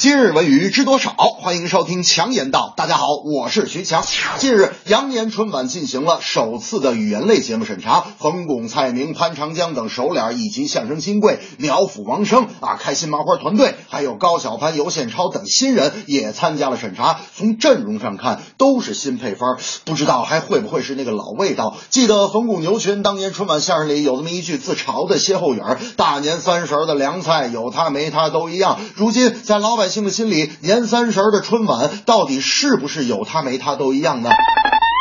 今日文娱知多少？欢迎收听强言道。大家好，我是徐强。近日，羊年春晚进行了首次的语言类节目审查，冯巩、蔡明、潘长江等熟脸以及相声新贵苗阜、王声啊、开心麻花团队，还有高晓攀、尤宪超等新人也参加了审查。从阵容上看，都是新配方，不知道还会不会是那个老味道？记得冯巩、牛群当年春晚相声里有这么一句自嘲的歇后语儿：“大年三十的凉菜有他没他都一样。”如今在老百姓的心里，年三十的春晚到底是不是有他没他都一样呢？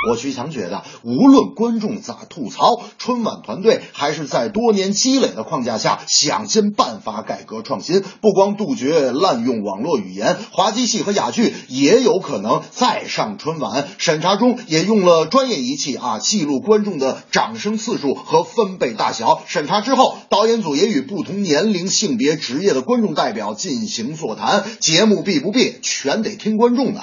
我徐强觉得，无论观众咋吐槽，春晚团队还是在多年积累的框架下，想尽办法改革创新。不光杜绝滥用网络语言，滑稽戏和哑剧也有可能再上春晚。审查中也用了专业仪器啊，记录观众的掌声次数和分贝大小。审查之后，导演组也与不同年龄、性别、职业的观众代表进行座谈。节目必不必，全得听观众的。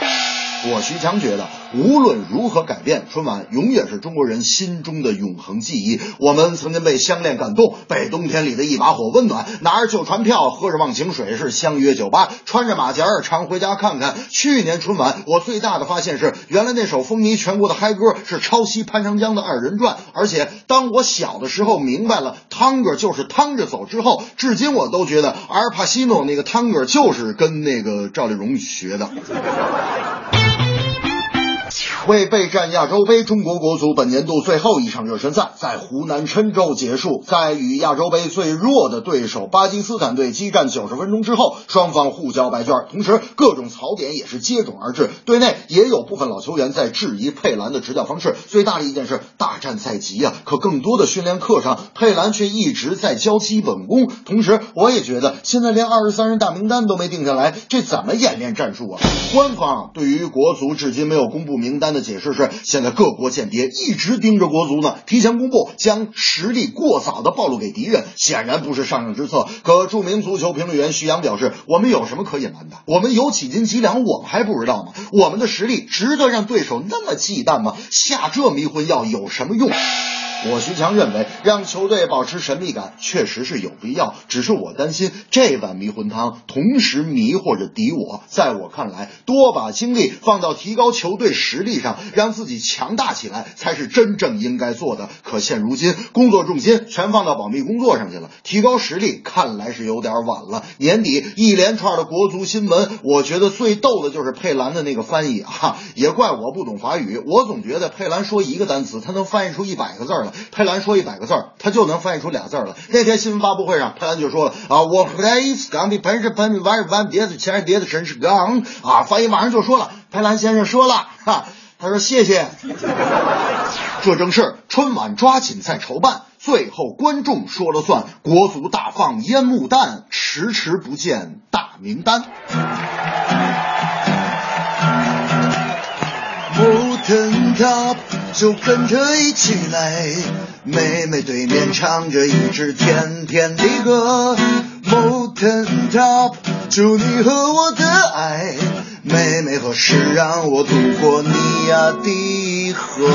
我徐强觉得，无论如何改变，春晚永远是中国人心中的永恒记忆。我们曾经被相恋感动，被冬天里的一把火温暖，拿着旧船票，喝着忘情水，是相约酒吧，穿着马甲儿，常回家看看。去年春晚，我最大的发现是，原来那首风靡全国的嗨歌是抄袭潘长江的二人转。而且，当我小的时候明白了汤哥就是趟着走之后，至今我都觉得阿尔帕西诺那个汤哥就是跟那个赵丽蓉学的。为备战亚洲杯，中国国足本年度最后一场热身赛在湖南郴州结束。在与亚洲杯最弱的对手巴基斯坦队激战九十分钟之后，双方互交白卷，同时各种槽点也是接踵而至。队内也有部分老球员在质疑佩兰的执教方式。最大的意见是大战在即啊，可更多的训练课上，佩兰却一直在教基本功。同时，我也觉得现在连二十三人大名单都没定下来，这怎么演练战术啊？官方对于国足至今没有公布名单的解释是，现在各国间谍一直盯着国足呢，提前公布将实力过早的暴露给敌人，显然不是上上之策。可著名足球评论员徐阳表示，我们有什么可隐瞒的？我们有几斤几两，我们还不知道吗？我们的实力值得让对手那么忌惮吗？下这迷魂药有什么用？我徐强认为，让球队保持神秘感确实是有必要，只是我担心这碗迷魂汤同时迷惑着敌我。在我看来，多把精力放到提高球队实力上，让自己强大起来，才是真正应该做的。可现如今，工作重心全放到保密工作上去了，提高实力看来是有点晚了。年底一连串的国足新闻，我觉得最逗的就是佩兰的那个翻译啊，也怪我不懂法语，我总觉得佩兰说一个单词，他能翻译出一百个字来。佩兰说一百个字儿，他就能翻译出俩字儿来。那天新闻发布会上，佩兰就说了啊，我回来一次刚的喷是喷完完别的前叠的真是刚啊，翻译马上就说了，佩兰先生说了哈，他说谢谢。这正是春晚抓紧在筹办，最后观众说了算，国足大放烟幕弹，迟迟不见大名单。就跟着一起来，妹妹对面唱着一支甜甜的歌。Mountain Top，祝你和我的爱，妹妹何时让我渡过你呀的河？